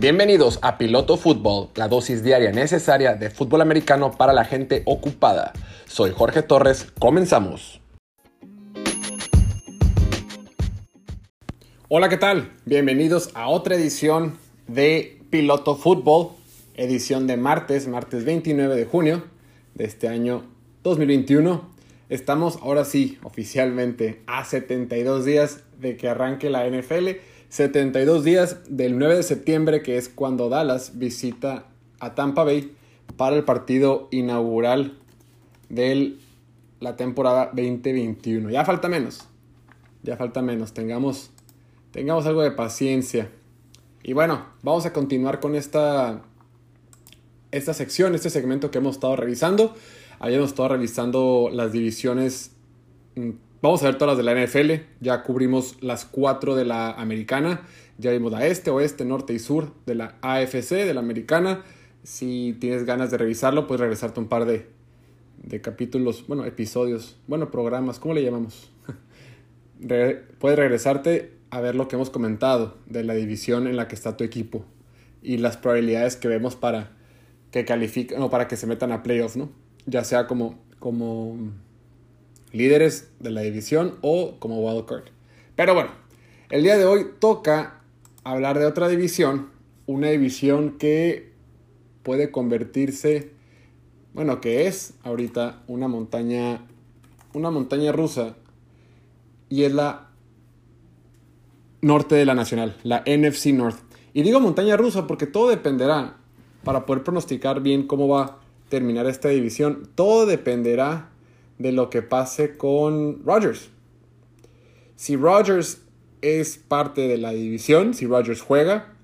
Bienvenidos a Piloto Fútbol, la dosis diaria necesaria de fútbol americano para la gente ocupada. Soy Jorge Torres, comenzamos. Hola, ¿qué tal? Bienvenidos a otra edición de Piloto Fútbol, edición de martes, martes 29 de junio de este año 2021. Estamos ahora sí, oficialmente, a 72 días de que arranque la NFL. 72 días del 9 de septiembre, que es cuando Dallas visita a Tampa Bay para el partido inaugural de la temporada 2021. Ya falta menos. Ya falta menos. Tengamos, tengamos algo de paciencia. Y bueno, vamos a continuar con esta, esta sección, este segmento que hemos estado revisando. Habíamos estado revisando las divisiones. Vamos a ver todas las de la NFL. Ya cubrimos las cuatro de la americana. Ya vimos la este, oeste, norte y sur de la AFC, de la americana. Si tienes ganas de revisarlo, puedes regresarte un par de, de capítulos, bueno, episodios, bueno, programas, ¿cómo le llamamos? puedes regresarte a ver lo que hemos comentado de la división en la que está tu equipo y las probabilidades que vemos para que califiquen o para que se metan a playoffs, ¿no? ya sea como, como líderes de la división o como wildcard. Pero bueno, el día de hoy toca hablar de otra división, una división que puede convertirse, bueno, que es ahorita una montaña, una montaña rusa y es la norte de la nacional, la NFC North. Y digo montaña rusa porque todo dependerá para poder pronosticar bien cómo va terminar esta división. Todo dependerá de lo que pase con Rodgers. Si Rodgers es parte de la división, si Rodgers juega,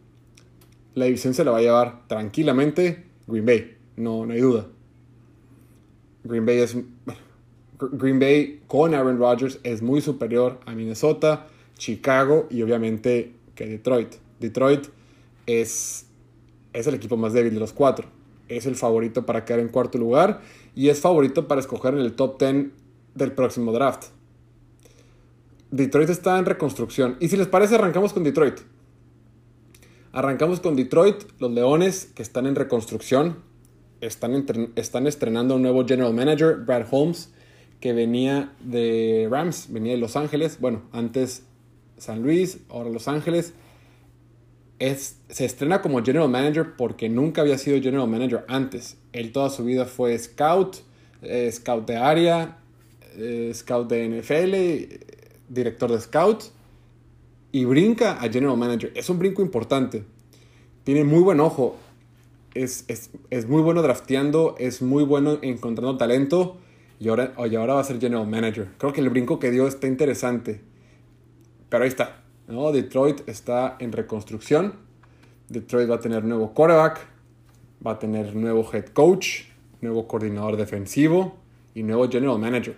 la división se la va a llevar tranquilamente Green Bay, no, no hay duda. Green Bay es Green Bay con Aaron Rodgers es muy superior a Minnesota, Chicago y obviamente que Detroit. Detroit es, es el equipo más débil de los cuatro es el favorito para quedar en cuarto lugar y es favorito para escoger en el top 10 del próximo draft. Detroit está en reconstrucción. Y si les parece, arrancamos con Detroit. Arrancamos con Detroit, los Leones que están en reconstrucción. Están, están estrenando un nuevo general manager, Brad Holmes, que venía de Rams, venía de Los Ángeles. Bueno, antes San Luis, ahora Los Ángeles se estrena como general manager porque nunca había sido general manager antes. Él toda su vida fue scout, eh, scout de área, eh, scout de NFL, director de scout y brinca a general manager. Es un brinco importante. Tiene muy buen ojo. Es, es, muy bueno drafteando, es muy bueno encontrando talento y ahora, y ahora va a ser general manager. Creo que el brinco que dio está interesante. Pero ahí está. ¿No? Detroit está en reconstrucción. Detroit va a tener nuevo quarterback, va a tener nuevo head coach, nuevo coordinador defensivo y nuevo general manager.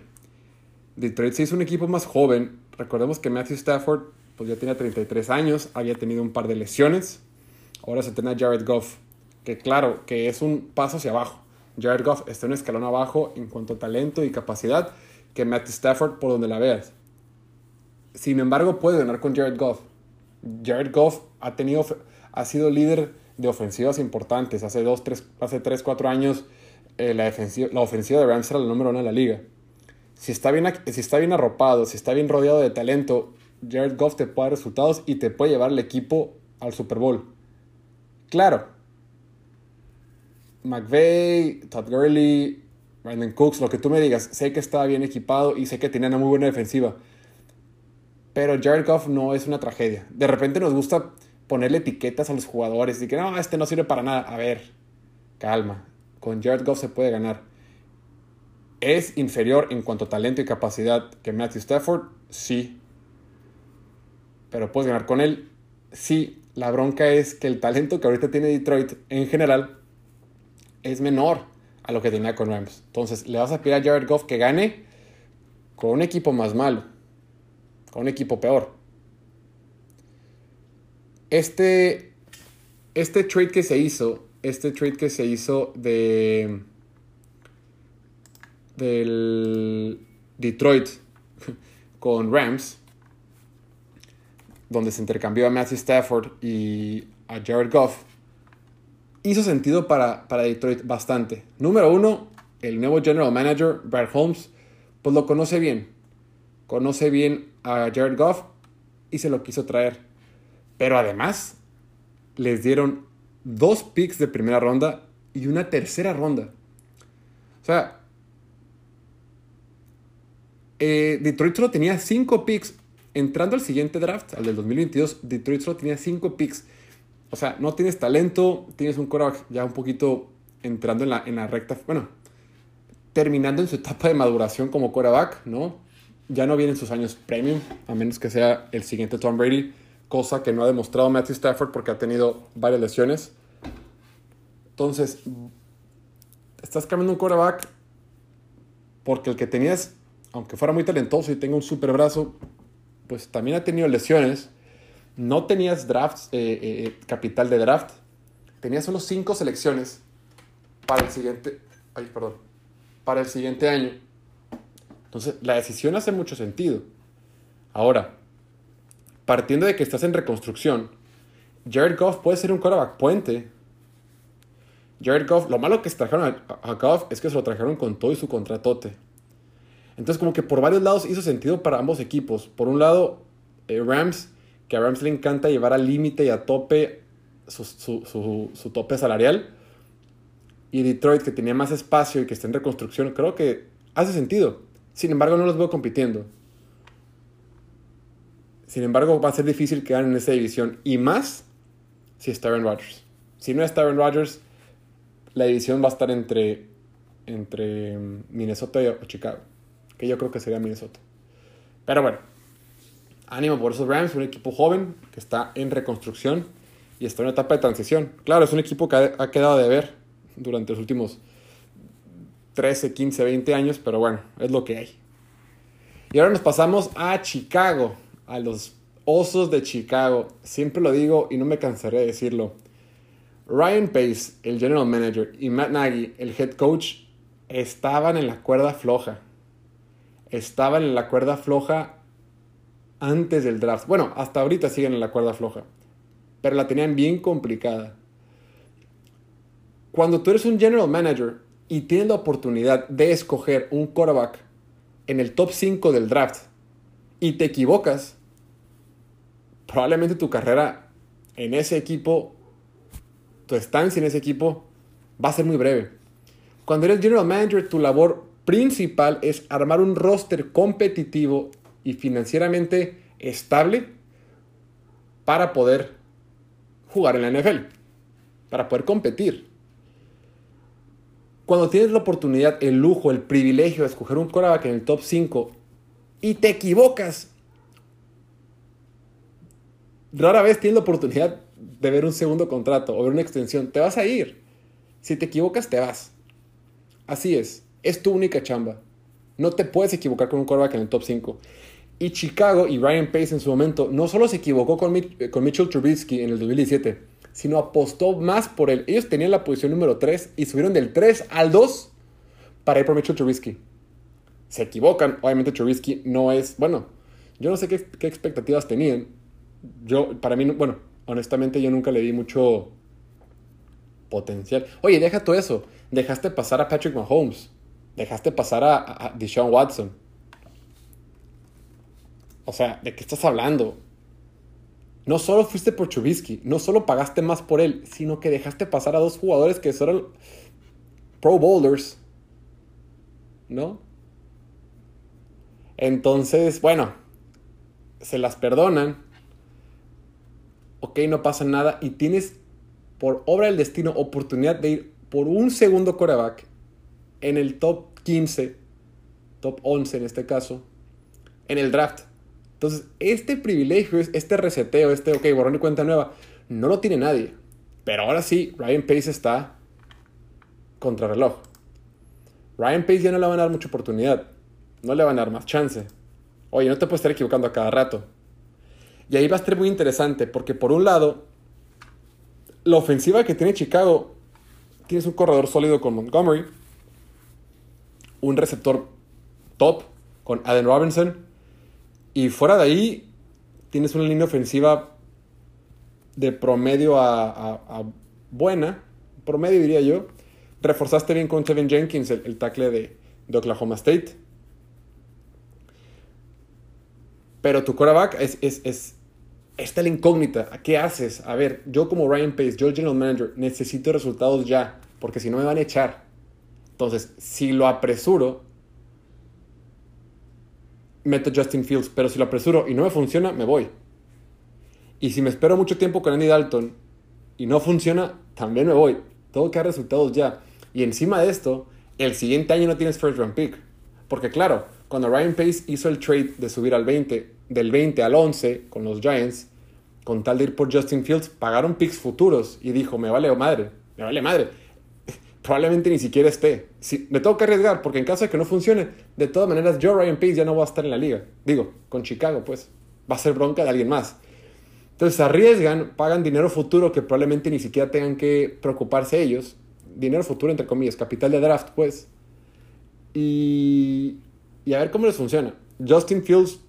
Detroit se hizo un equipo más joven. Recordemos que Matthew Stafford pues ya tenía 33 años, había tenido un par de lesiones. Ahora se tiene a Jared Goff, que claro, que es un paso hacia abajo. Jared Goff está un escalón abajo en cuanto a talento y capacidad que Matthew Stafford por donde la veas. Sin embargo, puede ganar con Jared Goff. Jared Goff ha, tenido, ha sido líder de ofensivas importantes. Hace 2, 3, hace 3, 4 años eh, la, la ofensiva de Rams era la número uno de la liga. Si está, bien, si está bien arropado, si está bien rodeado de talento, Jared Goff te puede dar resultados y te puede llevar el equipo al Super Bowl. Claro. McVeigh, Todd Gurley, Brandon Cooks, lo que tú me digas, sé que está bien equipado y sé que tiene una muy buena defensiva. Pero Jared Goff no es una tragedia. De repente nos gusta ponerle etiquetas a los jugadores y que no, este no sirve para nada. A ver, calma. Con Jared Goff se puede ganar. ¿Es inferior en cuanto a talento y capacidad que Matthew Stafford? Sí. Pero puedes ganar con él. Sí. La bronca es que el talento que ahorita tiene Detroit en general es menor a lo que tenía con Rams. Entonces, le vas a pedir a Jared Goff que gane con un equipo más malo con un equipo peor. Este, este trade que se hizo, este trade que se hizo de del Detroit con Rams, donde se intercambió a Matthew Stafford y a Jared Goff hizo sentido para, para Detroit bastante. Número uno, el nuevo general manager, Brad Holmes, pues lo conoce bien. Conoce bien a Jared Goff y se lo quiso traer. Pero además, les dieron dos picks de primera ronda y una tercera ronda. O sea, eh, Detroit solo tenía cinco picks. Entrando al siguiente draft, al del 2022, Detroit solo tenía cinco picks. O sea, no tienes talento, tienes un quarterback ya un poquito entrando en la, en la recta, bueno, terminando en su etapa de maduración como quarterback, ¿no? Ya no vienen sus años premium, a menos que sea el siguiente Tom Brady, cosa que no ha demostrado Matthew Stafford porque ha tenido varias lesiones. Entonces, estás cambiando un quarterback porque el que tenías, aunque fuera muy talentoso y tenga un super brazo, pues también ha tenido lesiones. No tenías drafts, eh, eh, eh, capital de draft. Tenías solo cinco selecciones para el siguiente. Perdón. Para el siguiente año. Entonces, la decisión hace mucho sentido. Ahora, partiendo de que estás en reconstrucción, Jared Goff puede ser un quarterback puente Jared Goff, lo malo que se trajeron a, Goff es que se lo trajeron con todo y su contratote. Entonces, como que por varios lados hizo sentido para ambos equipos. Por un lado, eh, Rams, que a Rams le encanta llevar al límite y a tope su, tope salarial. Y Detroit, que tenía más espacio y que está en reconstrucción, creo que hace sentido. Sin embargo, no los veo compitiendo. Sin embargo, va a ser difícil quedar en esa división. Y más si está Aaron Rodgers. Si no está Aaron Rodgers, la división va a estar entre, entre Minnesota y Chicago, que yo creo que sería Minnesota. Pero bueno, ánimo por esos Rams, un equipo joven que está en reconstrucción y está en una etapa de transición. Claro, es un equipo que ha, quedado de ver durante los últimos 13, 15, 20 años, pero bueno, es lo que hay. Y ahora nos pasamos a Chicago, a los Osos de Chicago. Siempre lo digo y no me cansaré de decirlo. Ryan Pace, el general manager, y Matt Nagy, el head coach, estaban en la cuerda floja. Estaban en la cuerda floja antes del draft. Bueno, hasta ahorita siguen en la cuerda floja. Pero la tenían bien complicada. Cuando tú eres un general manager y tienes la oportunidad de escoger un quarterback en el top 5 del draft y te equivocas, probablemente tu carrera en ese equipo tu estancia en ese equipo va a ser muy breve. Cuando eres general manager, tu labor principal es armar un roster competitivo y financieramente estable para poder jugar en la NFL, para poder competir. Cuando tienes la oportunidad, el lujo, el privilegio de escoger un quarterback en el top 5 y te equivocas, rara vez tienes la oportunidad de ver un segundo contrato o ver una extensión, te vas a ir. Si te equivocas, te vas. Así es. Es tu única chamba. No te puedes equivocar con un quarterback en el top 5. Y Chicago y Ryan Pace en su momento no solo se equivocó con, con Mitchell Trubisky en el 2017, sino apostó más por él. Ellos tenían la posición número 3 y subieron del 3 al 2 para ir por Mitchell Trubisky. Se equivocan. Obviamente Trubisky no es... Bueno, yo no sé qué, qué expectativas tenían. Yo, para mí, bueno, honestamente yo nunca le di mucho potencial. Oye, deja todo eso. Dejaste pasar a Patrick Mahomes. Dejaste pasar a, a Deshaun Watson. O sea, ¿de qué estás hablando? No solo fuiste por Trubisky, no solo pagaste más por él, sino que dejaste pasar a dos jugadores que son Pro Bowlers. ¿No? Entonces, bueno, se las perdonan ok, no pasa nada y tienes por obra del destino oportunidad de ir por un segundo coreback en el top 15, top 11 en este caso, en el draft. Entonces, este privilegio, este reseteo, este, ok, borrón y cuenta nueva, no lo tiene nadie. Pero ahora sí, Ryan Pace está contra reloj. Ryan Pace ya no le van a dar mucha oportunidad. No le van a dar más chance. Oye, no te puedes estar equivocando a cada rato. Y ahí va a estar muy interesante, porque por un lado, la ofensiva que tiene Chicago, tienes un corredor sólido con Montgomery, un receptor top con Adam Robinson, y fuera de ahí, tienes una línea ofensiva de promedio a, buena, promedio diría yo. Reforzaste bien con Kevin Jenkins, el, tackle de, Oklahoma State. Pero tu quarterback es, es, es, está la incógnita. ¿Qué haces? A ver, yo como Ryan Pace, yo el general manager, necesito resultados ya, porque si no me van a echar. Entonces, si lo apresuro, meto Justin Fields, pero si lo apresuro y no me funciona, me voy. Y si me espero mucho tiempo con Andy Dalton y no funciona, también me voy. Tengo que dar resultados ya. Y encima de esto, el siguiente año no tienes first round pick. Porque claro, cuando Ryan Pace hizo el trade de subir al 20, del 20 al 11 con los Giants, con tal de ir por Justin Fields, pagaron picks futuros y dijo, me vale madre, me vale madre. Probablemente ni siquiera esté. Si, me tengo que arriesgar porque en caso de que no funcione, de todas maneras yo, Ryan Pace, ya no voy a estar en la liga. Digo, con Chicago, pues. Va a ser bronca de alguien más. Entonces arriesgan, pagan dinero futuro que probablemente ni siquiera tengan que preocuparse ellos. Dinero futuro, entre comillas, capital de draft, pues. Y, y a ver cómo les funciona. Justin Fields,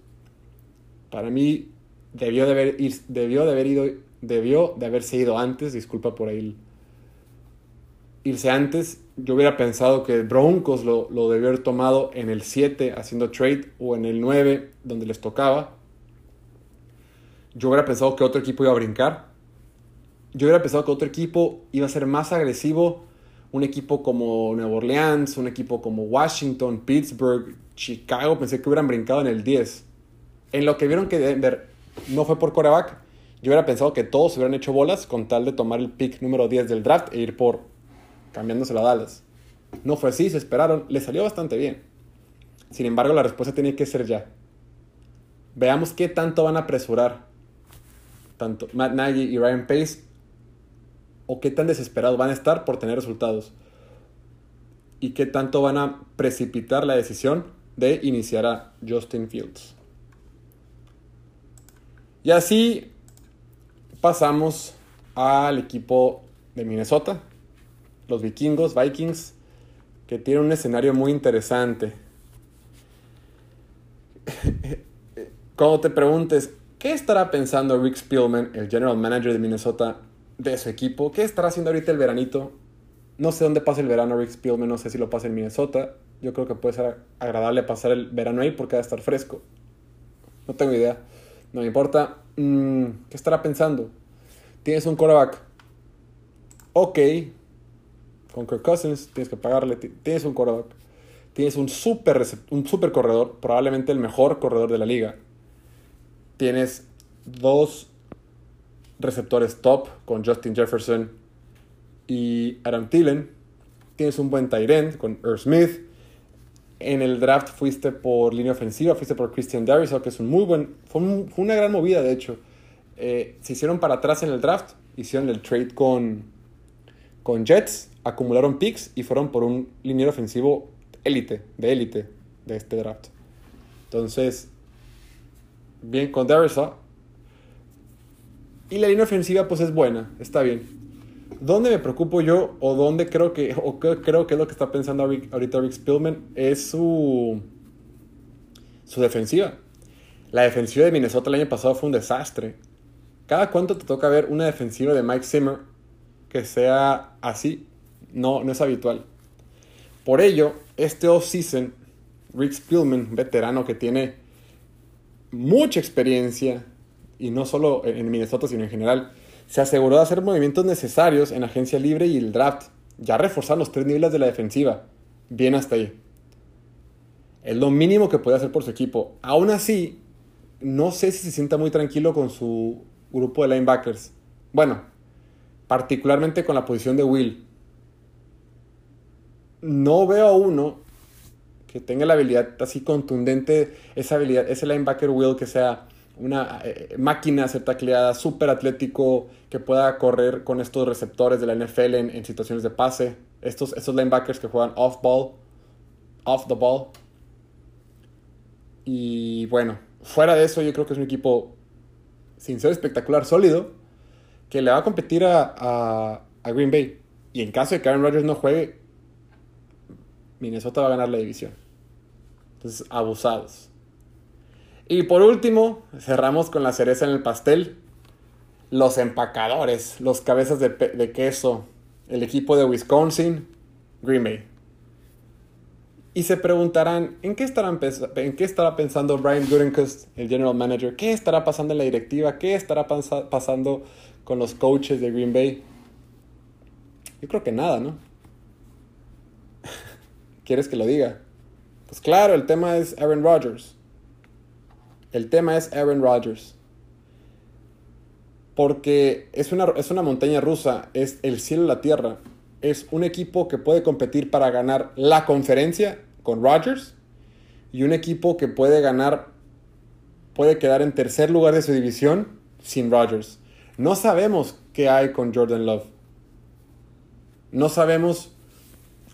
para mí, debió de haber, debió de haber ido, debió de haberse ido antes, disculpa por ahí irse antes. Yo hubiera pensado que Broncos lo, lo debió haber tomado en el 7 haciendo trade o en el 9 donde les tocaba yo hubiera pensado que otro equipo iba a brincar. Yo hubiera pensado que otro equipo iba a ser más agresivo. Un equipo como Nueva Orleans, un equipo como Washington, Pittsburgh, Chicago, pensé que hubieran brincado en el 10. En lo que vieron que Denver no fue por coreback, yo hubiera pensado que todos hubieran hecho bolas con tal de tomar el pick número 10 del draft e ir por cambiándose a Dallas. No fue así, se esperaron, le salió bastante bien. Sin embargo, la respuesta tiene que ser ya. Veamos qué tanto van a apresurar tanto Matt Nagy y Ryan Pace, o qué tan desesperados van a estar por tener resultados. Y qué tanto van a precipitar la decisión de iniciar a Justin Fields. Y así pasamos al equipo de Minnesota, los vikingos, Vikings, que tiene un escenario muy interesante. Cuando te preguntes, ¿Qué estará pensando Rick Spielman, el general manager de Minnesota, de su equipo? ¿Qué estará haciendo ahorita el veranito? No sé dónde pasa el verano Rick Spielman, no sé si lo pasa en Minnesota. Yo creo que puede ser agradable pasar el verano ahí porque va a estar fresco. No tengo idea. No me importa. Mm, ¿Qué estará pensando? Tienes un quarterback. Ok. Con Kirk Cousins tienes que pagarle. Tienes un quarterback. Tienes un super, un super corredor. Probablemente el mejor corredor de la liga tienes dos receptores top con Justin Jefferson y Adam Thielen. Tienes un buen tight end con Earl Smith. En el draft fuiste por línea ofensiva, fuiste por Christian Darius, que es un muy buen. Fue, una gran movida, de hecho. Eh, se hicieron para atrás en el draft, hicieron el trade con, con Jets, acumularon picks y fueron por un liniero ofensivo élite, de élite de este draft. Entonces, bien con Darissa. Y la línea ofensiva pues es buena, está bien. ¿Dónde me preocupo yo o dónde creo que, o creo que es lo que está pensando ahorita Rick Spielman es su, su defensiva? La defensiva de Minnesota el año pasado fue un desastre. ¿Cada cuánto te toca ver una defensiva de Mike Zimmer que sea así? No, no es habitual. Por ello, este off-season, Rick Spielman, veterano que tiene mucha experiencia, y no solo en Minnesota, sino en general, se aseguró de hacer movimientos necesarios en agencia libre y el draft, ya reforzar los tres niveles de la defensiva. Bien hasta ahí. Es lo mínimo que puede hacer por su equipo. Aún así, no sé si se sienta muy tranquilo con su grupo de linebackers. Bueno, particularmente con la posición de Will. No veo a uno que tenga la habilidad así contundente, esa habilidad, ese linebacker will que sea una eh, máquina ser tacleada, súper atlético, que pueda correr con estos receptores de la NFL en, situaciones de pase. Estos, estos linebackers que juegan off ball, off the ball. Y bueno, fuera de eso, yo creo que es un equipo, sin ser espectacular, sólido, que le va a competir a, a, a Green Bay. Y en caso de que Aaron Rodgers no juegue, Minnesota va a ganar la división. Entonces, abusados. Y por último, cerramos con la cereza en el pastel. los empacadores, los cabezas de, de queso, el equipo de Wisconsin, Green Bay. Y se preguntarán, ¿en qué, estarán ¿en qué estará pensando Brian Gutekunst, el general manager? ¿Qué estará pasando en la directiva? ¿Qué estará pasando con los coaches de Green Bay? Yo creo que nada, ¿no? ¿Quieres que lo diga? Pues claro, el tema es Aaron Rodgers. El tema es Aaron Rodgers. Porque es una, es una montaña rusa, es el cielo y la tierra. Es un equipo que puede competir para ganar la conferencia con Rodgers y un equipo que puede ganar, puede quedar en tercer lugar de su división sin Rodgers. No sabemos qué hay con Jordan Love. No sabemos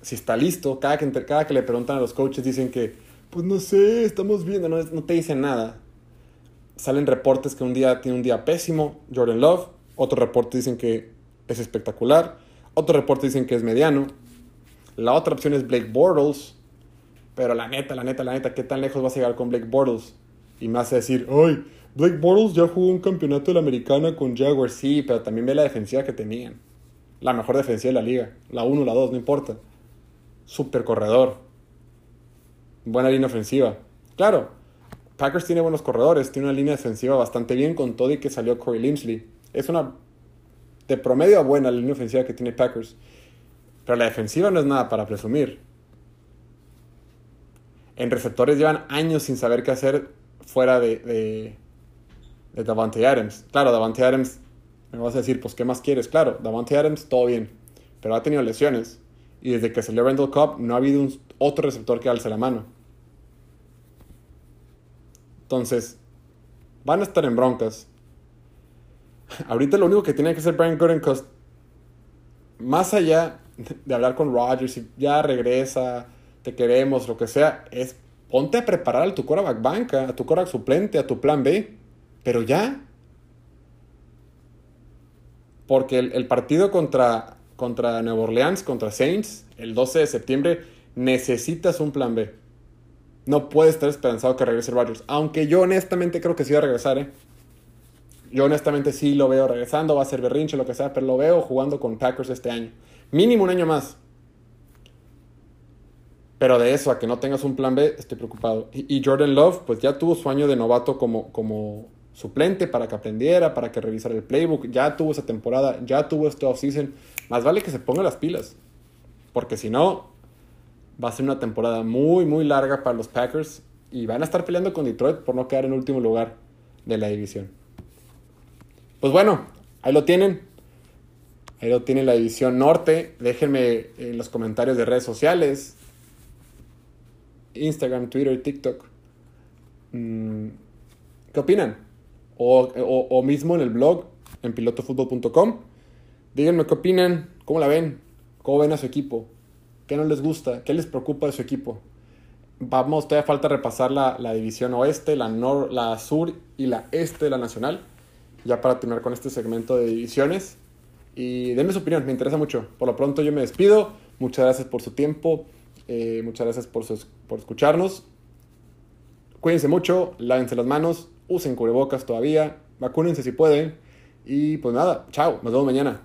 si está listo. Cada que, cada que le preguntan a los coaches dicen que, pues no sé, estamos viendo, no, no te dicen nada. Salen reportes que un día tiene un día pésimo, Jordan Love. Otros reportes dicen que es espectacular. Otros reportes dicen que es mediano. La otra opción es Blake Bortles. Pero la neta, la neta, la neta, ¿qué tan lejos vas a llegar con Blake Bortles? Y me hace decir, ay, Blake Bortles ya jugó un campeonato de la americana con Jaguars. Sí, pero también ve la defensiva que tenían. La mejor defensiva de la liga. La 1, la 2, no importa. Super corredor. Buena línea ofensiva. Claro, Packers tiene buenos corredores. Tiene una línea defensiva bastante bien con todo y que salió Corey Linsley. Es una de promedio a buena línea ofensiva que tiene Packers. Pero la defensiva no es nada para presumir. En receptores llevan años sin saber qué hacer fuera de, de, de Davante Adams. Claro, Davante Adams, me vas a decir, pues, ¿qué más quieres? Claro, Davante Adams, todo bien. Pero ha tenido lesiones. Y desde que salió Randall Cobb, no ha habido un, otro receptor que alce la mano. Entonces, van a estar en broncas. Ahorita lo único que tiene que hacer Brian Gutekunst, más allá de hablar con Rodgers y ya regresa, te queremos, lo que sea, es ponte a preparar a tu quarterback banca, a tu quarterback suplente, a tu plan B, pero ya. Porque el, partido contra, contra Nueva Orleans, contra Saints, el 12 de septiembre, necesitas un plan B. No puedes estar esperanzado que regrese Rodgers. Aunque yo honestamente creo que sí va a regresar, ¿eh? Yo honestamente sí lo veo regresando, va a ser berrinche, lo que sea, pero lo veo jugando con Packers este año. Mínimo un año más. Pero de eso a que no tengas un plan B, estoy preocupado. Y, Jordan Love, pues ya tuvo su año de novato como, como suplente para que aprendiera, para que revisara el playbook. Ya tuvo esa temporada, ya tuvo este offseason. Más vale que se ponga las pilas. Porque si no, va a ser una temporada muy, muy larga para los Packers. Y van a estar peleando con Detroit por no quedar en último lugar de la división. Pues bueno, ahí lo tienen. Ahí lo tienen la división norte. Déjenme en los comentarios de redes sociales. Instagram, Twitter, TikTok. Mm, ¿Qué opinan? O, mismo en el blog, en pilotofutbol.com. Díganme qué opinan, cómo la ven, cómo ven a su equipo, qué no les gusta, qué les preocupa de su equipo. Vamos, todavía falta repasar la, división oeste, la, la sur y la este de la nacional ya para terminar con este segmento de divisiones. Y denme su opinión, me interesa mucho. Por lo pronto yo me despido. Muchas gracias por su tiempo. Eh, muchas gracias por, por escucharnos. Cuídense mucho, lávense las manos, usen cubrebocas todavía, vacúnense si pueden. Y pues nada, chao, nos vemos mañana.